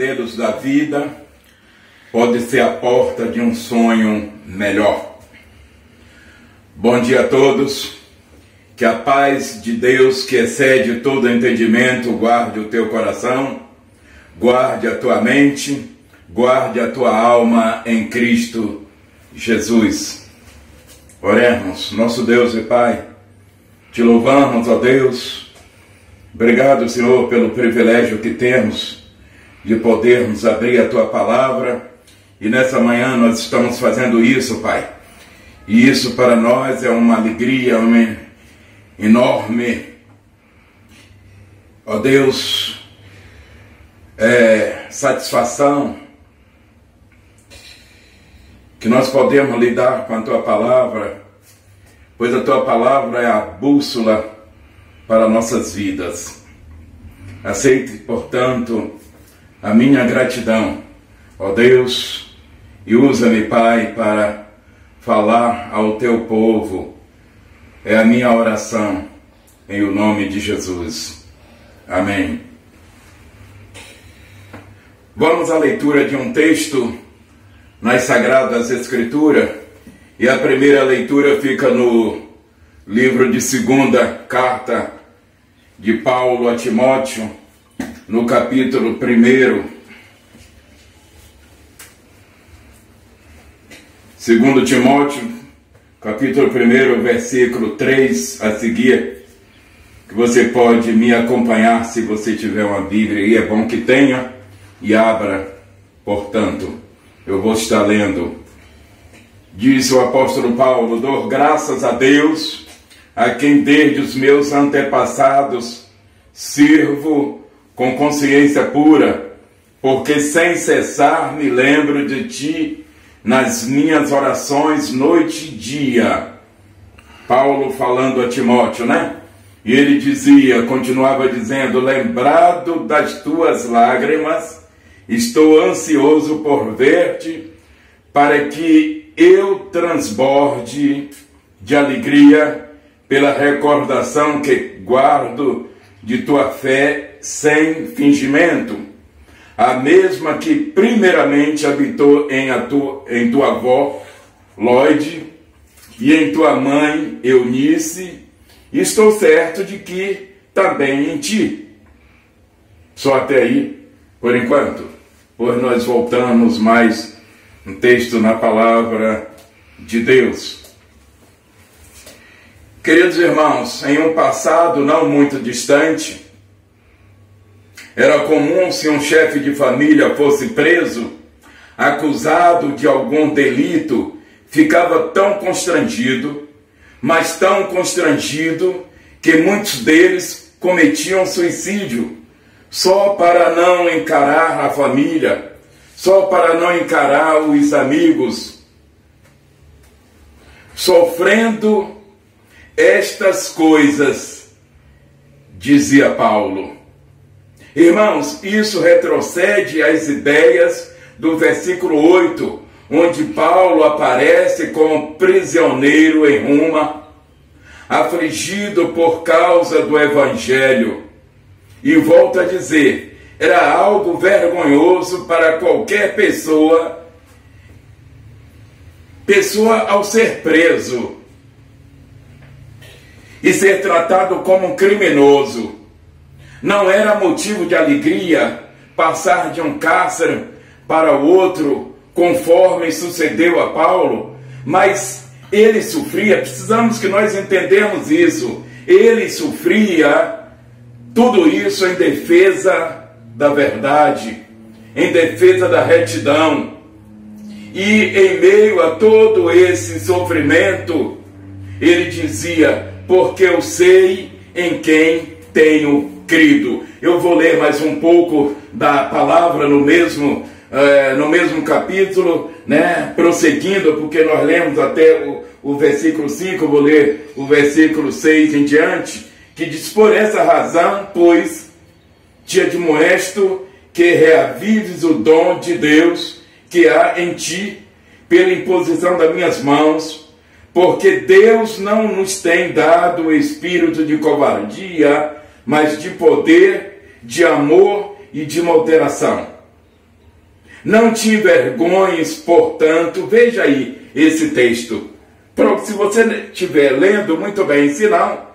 Deus da vida pode ser a porta de um sonho melhor. Bom dia a todos. Que a paz de Deus, que excede todo entendimento, guarde o teu coração, guarde a tua mente, guarde a tua alma em Cristo Jesus. Oremos, nosso Deus e Pai, te louvamos, ó Deus. Obrigado, Senhor, pelo privilégio que temos de podermos abrir a tua palavra. E nessa manhã nós estamos fazendo isso, Pai. E isso para nós é uma alegria, uma enorme, ó Deus, é, satisfação que nós podemos lidar com a tua palavra, pois a tua palavra é a bússola para nossas vidas. Aceite, portanto, a minha gratidão, ó Deus, e usa-me, Pai, para falar ao teu povo. É a minha oração, em o nome de Jesus. Amém. Vamos à leitura de um texto nas Sagradas Escrituras, e a primeira leitura fica no livro de segunda carta de Paulo a Timóteo, no capítulo 1. Segundo Timóteo, capítulo 1, versículo 3 a seguir, que você pode me acompanhar se você tiver uma Bíblia e é bom que tenha e abra, portanto, eu vou estar lendo. Diz o apóstolo Paulo: Dou graças a Deus, a quem desde os meus antepassados sirvo com consciência pura, porque sem cessar me lembro de ti nas minhas orações noite e dia. Paulo falando a Timóteo, né? E ele dizia, continuava dizendo: Lembrado das tuas lágrimas, estou ansioso por ver-te, para que eu transborde de alegria pela recordação que guardo de tua fé sem fingimento, a mesma que primeiramente habitou em, tu, em tua avó, Lloyd, e em tua mãe, Eunice, estou certo de que também em ti. Só até aí, por enquanto, pois nós voltamos mais um texto na palavra de Deus. Queridos irmãos, em um passado não muito distante, era comum se um chefe de família fosse preso, acusado de algum delito, ficava tão constrangido, mas tão constrangido, que muitos deles cometiam suicídio, só para não encarar a família, só para não encarar os amigos, sofrendo estas coisas, dizia Paulo Irmãos, isso retrocede às ideias do versículo 8, onde Paulo aparece como prisioneiro em Roma, afligido por causa do evangelho. E volta a dizer: era algo vergonhoso para qualquer pessoa, pessoa ao ser preso e ser tratado como um criminoso não era motivo de alegria passar de um cárcere para o outro, conforme sucedeu a Paulo, mas ele sofria, precisamos que nós entendamos isso. Ele sofria tudo isso em defesa da verdade, em defesa da retidão. E em meio a todo esse sofrimento, ele dizia: Porque eu sei em quem tenho crido. Eu vou ler mais um pouco da palavra no mesmo, é, no mesmo capítulo, né? prosseguindo, porque nós lemos até o, o versículo 5, vou ler o versículo 6 em diante, que diz: Por essa razão, pois, te admoesto que reavives o dom de Deus que há em ti, pela imposição das minhas mãos, porque Deus não nos tem dado o espírito de covardia, mas de poder, de amor e de moderação. Não te envergonhes, portanto, veja aí esse texto. Se você estiver lendo muito bem, se não,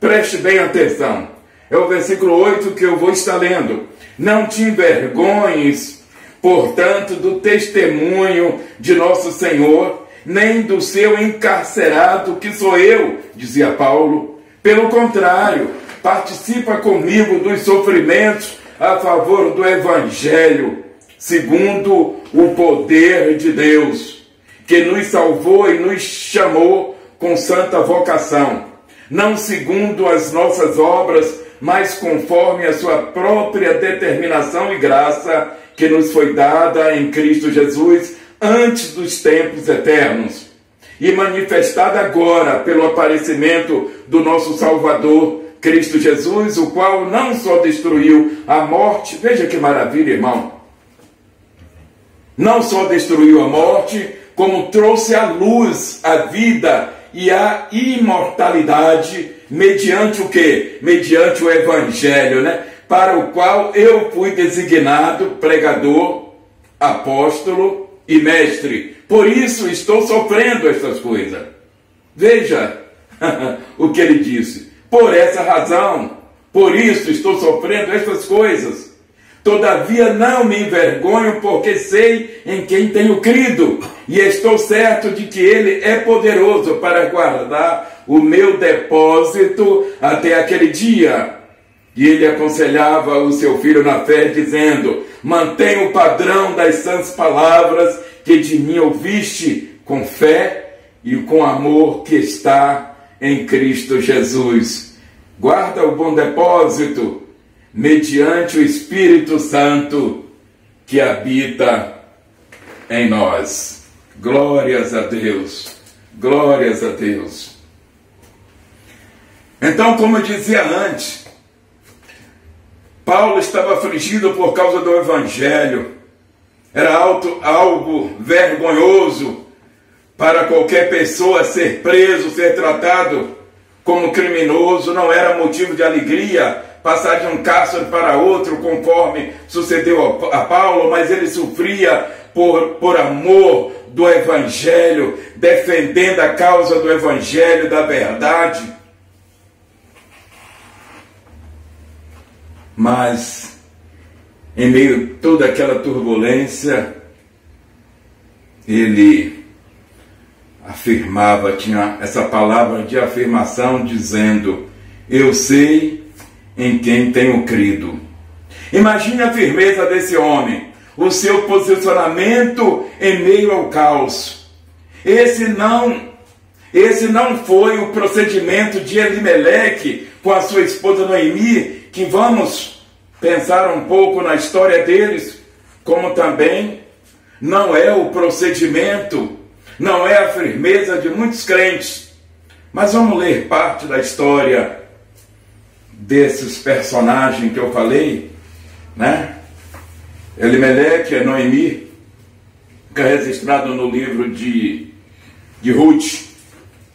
preste bem atenção. É o versículo 8 que eu vou estar lendo. Não te envergonhes, portanto, do testemunho de nosso Senhor, nem do seu encarcerado, que sou eu, dizia Paulo. Pelo contrário, participa comigo dos sofrimentos a favor do Evangelho, segundo o poder de Deus, que nos salvou e nos chamou com santa vocação, não segundo as nossas obras, mas conforme a sua própria determinação e graça que nos foi dada em Cristo Jesus antes dos tempos eternos e manifestada agora pelo aparecimento do nosso Salvador, Cristo Jesus, o qual não só destruiu a morte, veja que maravilha, irmão. Não só destruiu a morte, como trouxe à luz a vida e a imortalidade mediante o que? Mediante o evangelho, né? Para o qual eu fui designado pregador, apóstolo e mestre. Por isso estou sofrendo essas coisas. Veja o que ele disse. Por essa razão, por isso estou sofrendo estas coisas. Todavia não me envergonho, porque sei em quem tenho crido, e estou certo de que Ele é poderoso para guardar o meu depósito até aquele dia. E ele aconselhava o seu filho na fé, dizendo: Mantenha o padrão das santas palavras que de mim ouviste, com fé e com amor que está em Cristo Jesus. Guarda o bom depósito mediante o Espírito Santo que habita em nós. Glórias a Deus, glórias a Deus. Então, como eu dizia antes, Paulo estava afligido por causa do Evangelho. Era algo, algo vergonhoso para qualquer pessoa ser preso, ser tratado como criminoso, não era motivo de alegria passar de um cárcere para outro, conforme sucedeu a Paulo, mas ele sofria por, por amor do Evangelho, defendendo a causa do Evangelho, da verdade. Mas, em meio a toda aquela turbulência, ele afirmava, tinha essa palavra de afirmação dizendo: Eu sei em quem tenho crido. Imagine a firmeza desse homem, o seu posicionamento em meio ao caos. Esse não, esse não foi o procedimento de Elimeleque com a sua esposa Noemi, que vamos pensar um pouco na história deles, como também não é o procedimento, não é a firmeza de muitos crentes. Mas vamos ler parte da história desses personagens que eu falei, né? Elimeleque Noemi, que é registrado no livro de, de Ruth.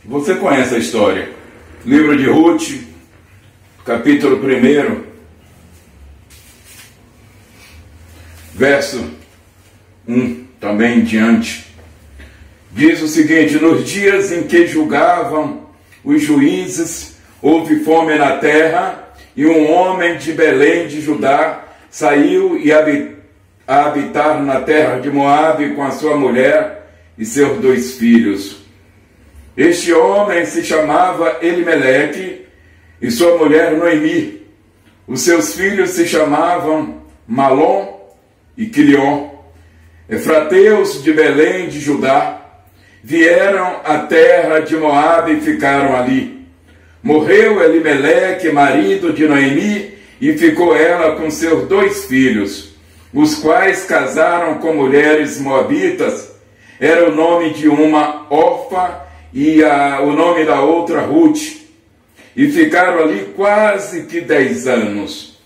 Você conhece a história. Livro de Ruth, capítulo 1, verso 1, também em diante. Diz o seguinte: Nos dias em que julgavam os juízes, houve fome na terra, e um homem de Belém de Judá saiu e a habitar na terra de Moabe com a sua mulher e seus dois filhos. Este homem se chamava Elimeleque e sua mulher Noemi. Os seus filhos se chamavam Malom e Quilion. Efrateus de Belém de Judá vieram à terra de Moabe e ficaram ali. Morreu Elimeleque, marido de Noemi, e ficou ela com seus dois filhos, os quais casaram com mulheres moabitas. Era o nome de uma Orfa e a, o nome da outra Ruth. E ficaram ali quase que dez anos.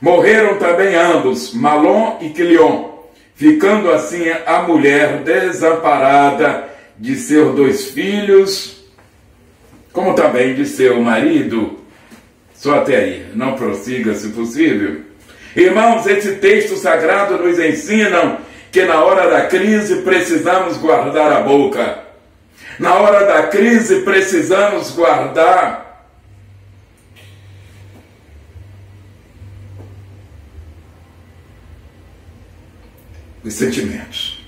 Morreram também ambos, Malom e Quilion, ficando assim a mulher desamparada de seus dois filhos como também de seu marido. Só até aí, não prossiga se possível. Irmãos, esse texto sagrado nos ensina que na hora da crise precisamos guardar a boca. Na hora da crise precisamos guardar os sentimentos.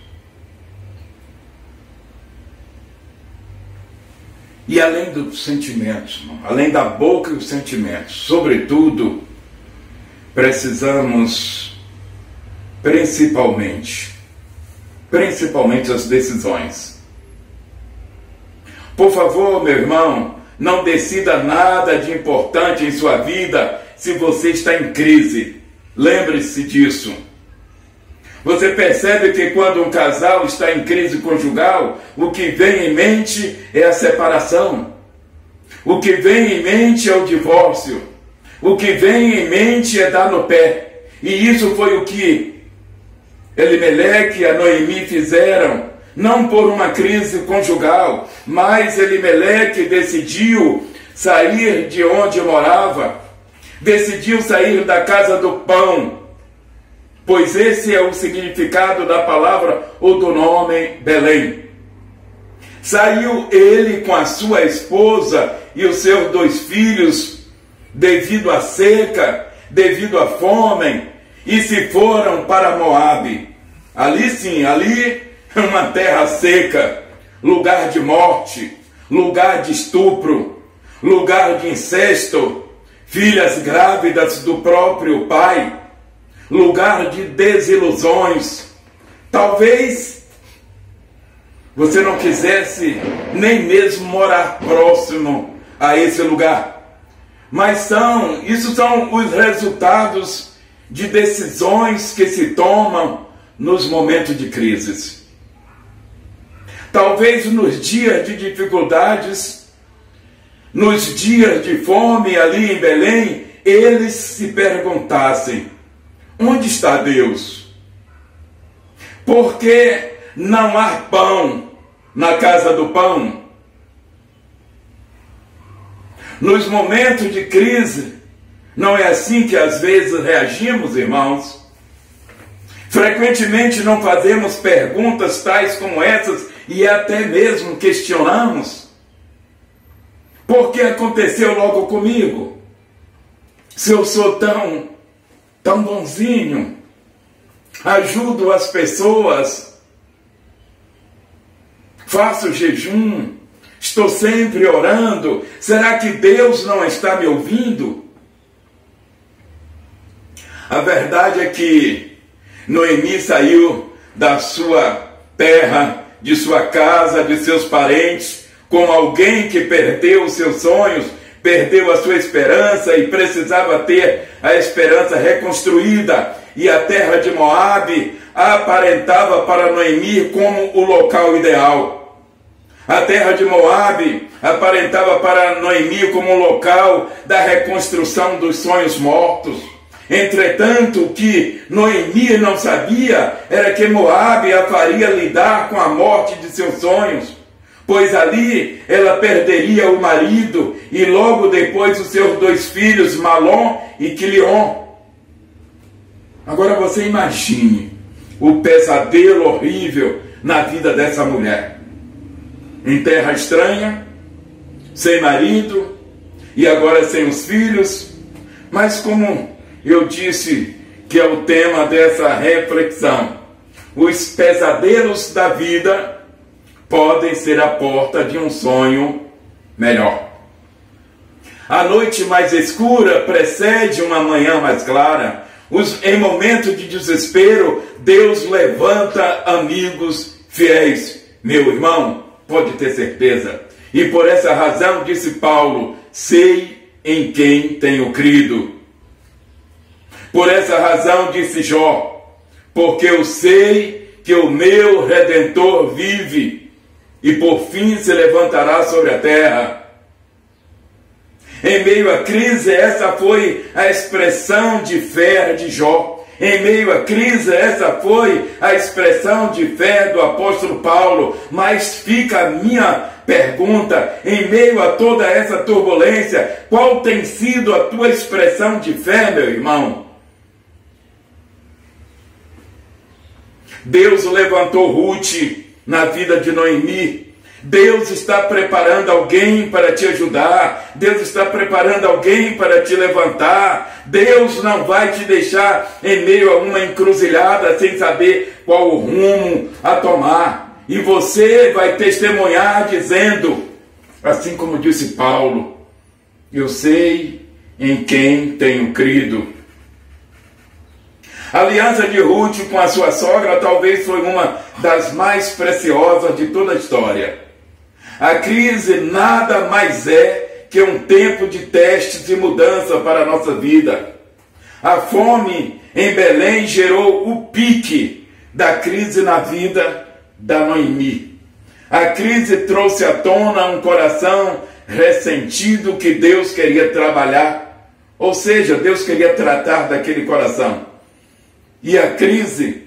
E além dos sentimentos, além da boca e os sentimentos, sobretudo, precisamos principalmente, principalmente as decisões. Por favor, meu irmão, não decida nada de importante em sua vida se você está em crise. Lembre-se disso. Você percebe que quando um casal está em crise conjugal, o que vem em mente é a separação. O que vem em mente é o divórcio. O que vem em mente é dar no pé. E isso foi o que Elimeleque e a Noemi fizeram, não por uma crise conjugal, mas Elimeleque decidiu sair de onde morava, decidiu sair da casa do pão pois esse é o significado da palavra ou do nome Belém. Saiu ele com a sua esposa e os seus dois filhos, devido à seca, devido à fome, e se foram para Moabe. Ali sim, ali uma terra seca, lugar de morte, lugar de estupro, lugar de incesto, filhas grávidas do próprio pai lugar de desilusões. Talvez você não quisesse nem mesmo morar próximo a esse lugar. Mas são, isso são os resultados de decisões que se tomam nos momentos de crises. Talvez nos dias de dificuldades, nos dias de fome ali em Belém, eles se perguntassem: Onde está Deus? Porque não há pão na casa do pão. Nos momentos de crise, não é assim que às vezes reagimos, irmãos? Frequentemente não fazemos perguntas tais como essas e até mesmo questionamos. Por que aconteceu logo comigo? Se eu sou tão tão bonzinho, ajudo as pessoas, faço jejum, estou sempre orando. Será que Deus não está me ouvindo? A verdade é que Noemi saiu da sua terra, de sua casa, de seus parentes, como alguém que perdeu os seus sonhos, perdeu a sua esperança e precisava ter a esperança reconstruída. E a terra de Moabe aparentava para Noemi como o local ideal. A terra de Moabe aparentava para Noemi como o local da reconstrução dos sonhos mortos. Entretanto, o que Noemi não sabia era que Moabe a faria lidar com a morte de seus sonhos pois ali ela perderia o marido e logo depois os seus dois filhos, Malom e Quilion. Agora você imagine o pesadelo horrível na vida dessa mulher. Em terra estranha, sem marido e agora sem os filhos, mas como eu disse que é o tema dessa reflexão, os pesadelos da vida podem ser a porta de um sonho melhor. A noite mais escura precede uma manhã mais clara. Os, em momentos de desespero, Deus levanta amigos fiéis. Meu irmão, pode ter certeza. E por essa razão, disse Paulo, sei em quem tenho crido. Por essa razão, disse Jó, porque eu sei que o meu redentor vive e por fim se levantará sobre a terra. Em meio à crise, essa foi a expressão de fé de Jó. Em meio à crise, essa foi a expressão de fé do apóstolo Paulo. Mas fica a minha pergunta: em meio a toda essa turbulência, qual tem sido a tua expressão de fé, meu irmão? Deus levantou Ruth na vida de Noemi. Deus está preparando alguém para te ajudar. Deus está preparando alguém para te levantar. Deus não vai te deixar em meio a uma encruzilhada sem saber qual o rumo a tomar. E você vai testemunhar dizendo, assim como disse Paulo: Eu sei em quem tenho crido a aliança de Ruth com a sua sogra talvez foi uma das mais preciosas de toda a história. A crise nada mais é que um tempo de testes e mudança para a nossa vida. A fome em Belém gerou o pique da crise na vida da Noemi. A crise trouxe à tona um coração ressentido que Deus queria trabalhar, ou seja, Deus queria tratar daquele coração. E a crise,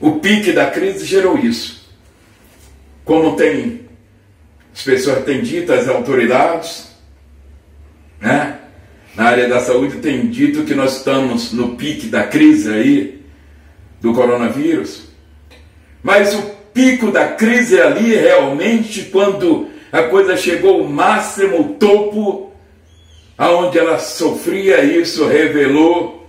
o pique da crise gerou isso. Como tem as pessoas têm dito, as autoridades, né? Na área da saúde tem dito que nós estamos no pique da crise aí do coronavírus. Mas o pico da crise ali realmente quando a coisa chegou ao máximo, o topo, aonde ela sofria isso, revelou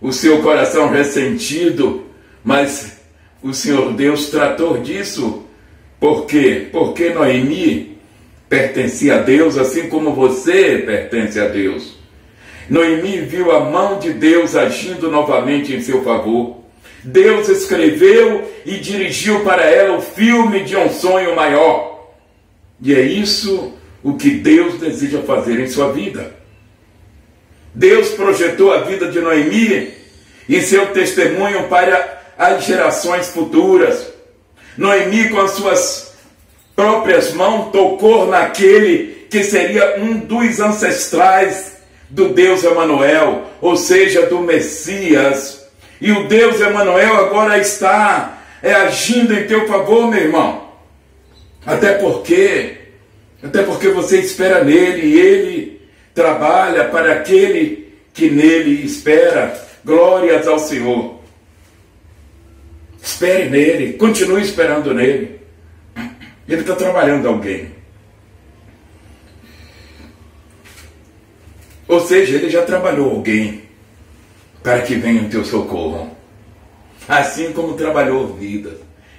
o seu coração ressentido, mas o Senhor Deus tratou disso. Por quê? Porque Noemi pertencia a Deus, assim como você pertence a Deus. Noemi viu a mão de Deus agindo novamente em seu favor. Deus escreveu e dirigiu para ela o filme de um sonho maior. E é isso o que Deus deseja fazer em sua vida. Deus projetou a vida de Noemi e seu testemunho para as gerações futuras. Noemi, com as suas próprias mãos, tocou naquele que seria um dos ancestrais do Deus Emanuel, ou seja, do Messias. E o Deus Emanuel agora está é, agindo em teu favor, meu irmão. Até porque, até porque você espera nele e ele trabalha para aquele que nele espera. Glórias ao Senhor. Espere nele, continue esperando nele. Ele está trabalhando alguém. Ou seja, ele já trabalhou alguém para que venha o teu socorro. Assim como trabalhou vidas.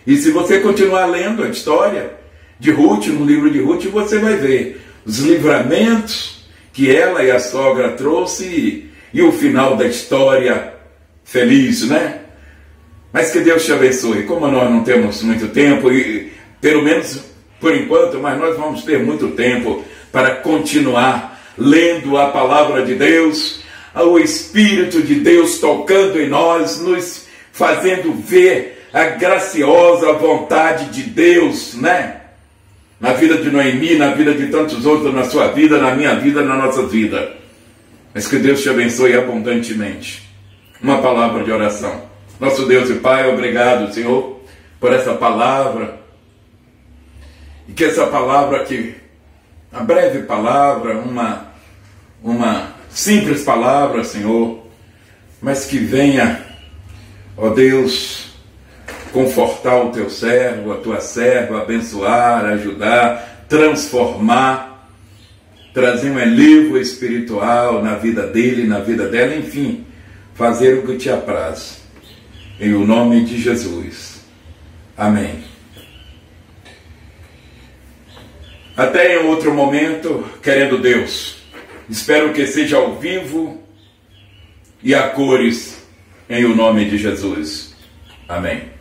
E se você continuar lendo a história de Ruth, no livro de Ruth, você vai ver os livramentos que ela e a sogra trouxe e o final da história feliz, né? Mas que Deus te abençoe. Como nós não temos muito tempo, e pelo menos por enquanto, mas nós vamos ter muito tempo para continuar lendo a palavra de Deus, o Espírito de Deus tocando em nós, nos fazendo ver a graciosa vontade de Deus, né? Na vida de Noemi, na vida de tantos outros, na sua vida, na minha vida, na nossa vida. Mas que Deus te abençoe abundantemente. Uma palavra de oração. Nosso Deus e Pai, obrigado, Senhor, por essa palavra. E que essa palavra que a breve palavra, uma uma simples palavra, Senhor, mas que venha, ó Deus, confortar o teu servo, a tua serva, abençoar, ajudar, transformar trazer um elevo espiritual na vida dele, na vida dela, enfim, fazer o que te apraz. Em o nome de Jesus. Amém. Até em outro momento, querendo Deus. Espero que seja ao vivo e a cores, em o nome de Jesus. Amém.